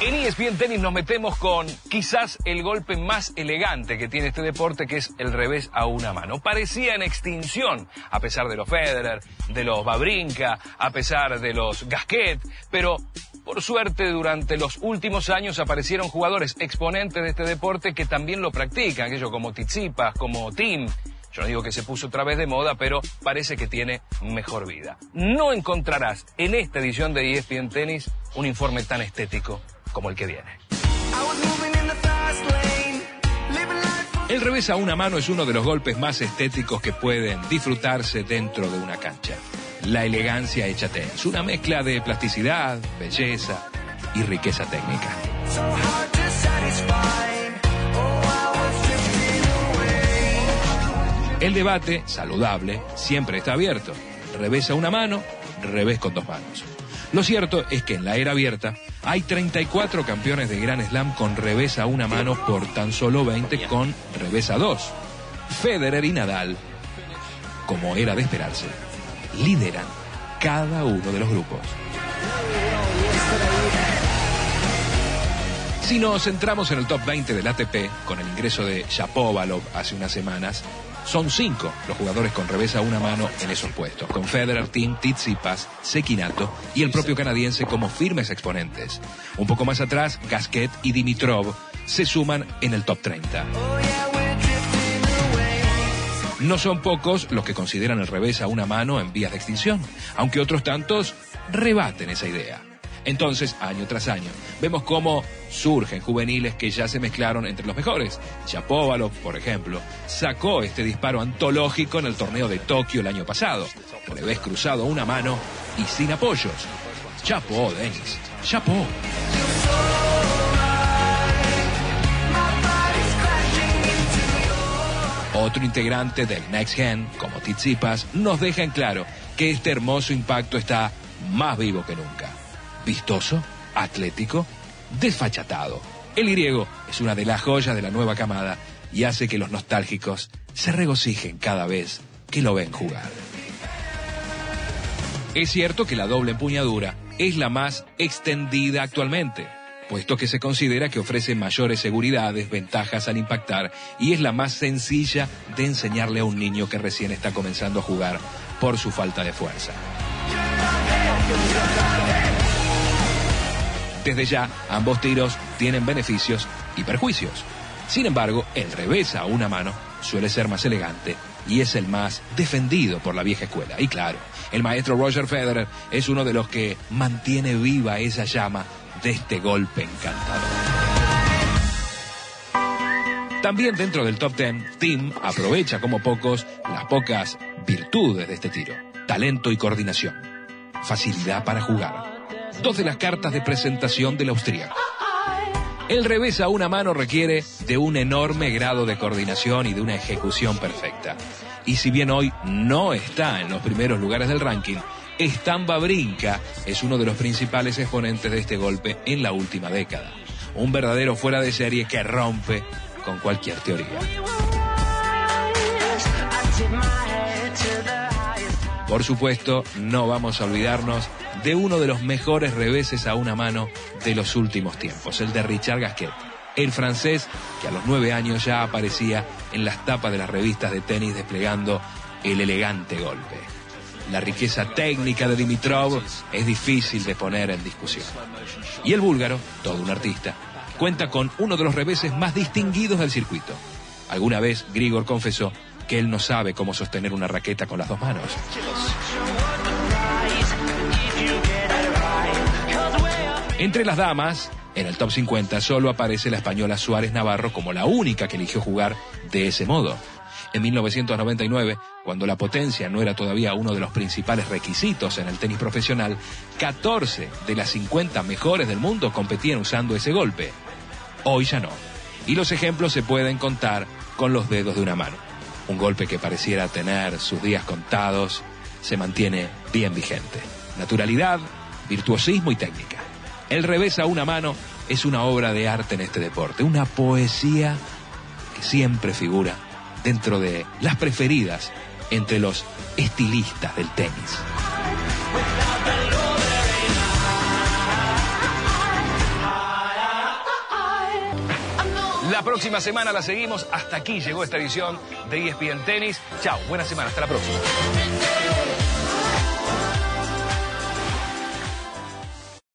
En ESPN Tenis nos metemos con quizás el golpe más elegante que tiene este deporte, que es el revés a una mano. Parecía en extinción, a pesar de los Federer, de los Babrinka, a pesar de los Gasquet, pero por suerte durante los últimos años aparecieron jugadores exponentes de este deporte que también lo practican, aquellos como Tsitsipas, como Tim, yo no digo que se puso otra vez de moda, pero parece que tiene mejor vida. No encontrarás en esta edición de ESPN Tennis un informe tan estético como el que viene. El revés a una mano es uno de los golpes más estéticos que pueden disfrutarse dentro de una cancha. La elegancia hecha tenis, una mezcla de plasticidad, belleza y riqueza técnica. El debate, saludable, siempre está abierto. Revés a una mano, revés con dos manos. Lo cierto es que en la era abierta hay 34 campeones de Grand Slam con revés a una mano por tan solo 20 con revés a dos. Federer y Nadal, como era de esperarse, lideran cada uno de los grupos. Si nos centramos en el top 20 del ATP, con el ingreso de Shapovalov hace unas semanas, son cinco los jugadores con revés a una mano en esos puestos, con Federer, Tim, Tsitsipas, Sekinato y el propio canadiense como firmes exponentes. Un poco más atrás, Gasquet y Dimitrov se suman en el top 30. No son pocos los que consideran el revés a una mano en vías de extinción, aunque otros tantos rebaten esa idea. Entonces, año tras año, vemos cómo surgen juveniles que ya se mezclaron entre los mejores. Chapovalov, por ejemplo, sacó este disparo antológico en el torneo de Tokio el año pasado. Revés cruzado a una mano y sin apoyos. Chapó, Denis. Chapó. Otro integrante del Next Gen, como Tizipas, nos deja en claro que este hermoso impacto está más vivo que nunca vistoso, atlético, desfachatado. El griego es una de las joyas de la nueva camada y hace que los nostálgicos se regocijen cada vez que lo ven jugar. Es cierto que la doble empuñadura es la más extendida actualmente, puesto que se considera que ofrece mayores seguridades, ventajas al impactar y es la más sencilla de enseñarle a un niño que recién está comenzando a jugar por su falta de fuerza. Desde ya, ambos tiros tienen beneficios y perjuicios. Sin embargo, el revés a una mano suele ser más elegante y es el más defendido por la vieja escuela. Y claro, el maestro Roger Federer es uno de los que mantiene viva esa llama de este golpe encantador. También dentro del top 10, Tim aprovecha como pocos las pocas virtudes de este tiro. Talento y coordinación. Facilidad para jugar dos de las cartas de presentación del austríaco. El revés a una mano requiere de un enorme grado de coordinación y de una ejecución perfecta. Y si bien hoy no está en los primeros lugares del ranking, Stamba Brinca es uno de los principales exponentes de este golpe en la última década. Un verdadero fuera de serie que rompe con cualquier teoría. Por supuesto, no vamos a olvidarnos de uno de los mejores reveses a una mano de los últimos tiempos, el de Richard Gasquet, el francés que a los nueve años ya aparecía en las tapas de las revistas de tenis desplegando el elegante golpe. La riqueza técnica de Dimitrov es difícil de poner en discusión. Y el búlgaro, todo un artista, cuenta con uno de los reveses más distinguidos del circuito. Alguna vez Grigor confesó que él no sabe cómo sostener una raqueta con las dos manos. Entre las damas, en el top 50 solo aparece la española Suárez Navarro como la única que eligió jugar de ese modo. En 1999, cuando la potencia no era todavía uno de los principales requisitos en el tenis profesional, 14 de las 50 mejores del mundo competían usando ese golpe. Hoy ya no. Y los ejemplos se pueden contar con los dedos de una mano un golpe que pareciera tener sus días contados, se mantiene bien vigente. Naturalidad, virtuosismo y técnica. El revés a una mano es una obra de arte en este deporte, una poesía que siempre figura dentro de las preferidas entre los estilistas del tenis. La próxima semana la seguimos. Hasta aquí llegó esta edición de ESPN Tenis. Chao, buena semana. Hasta la próxima.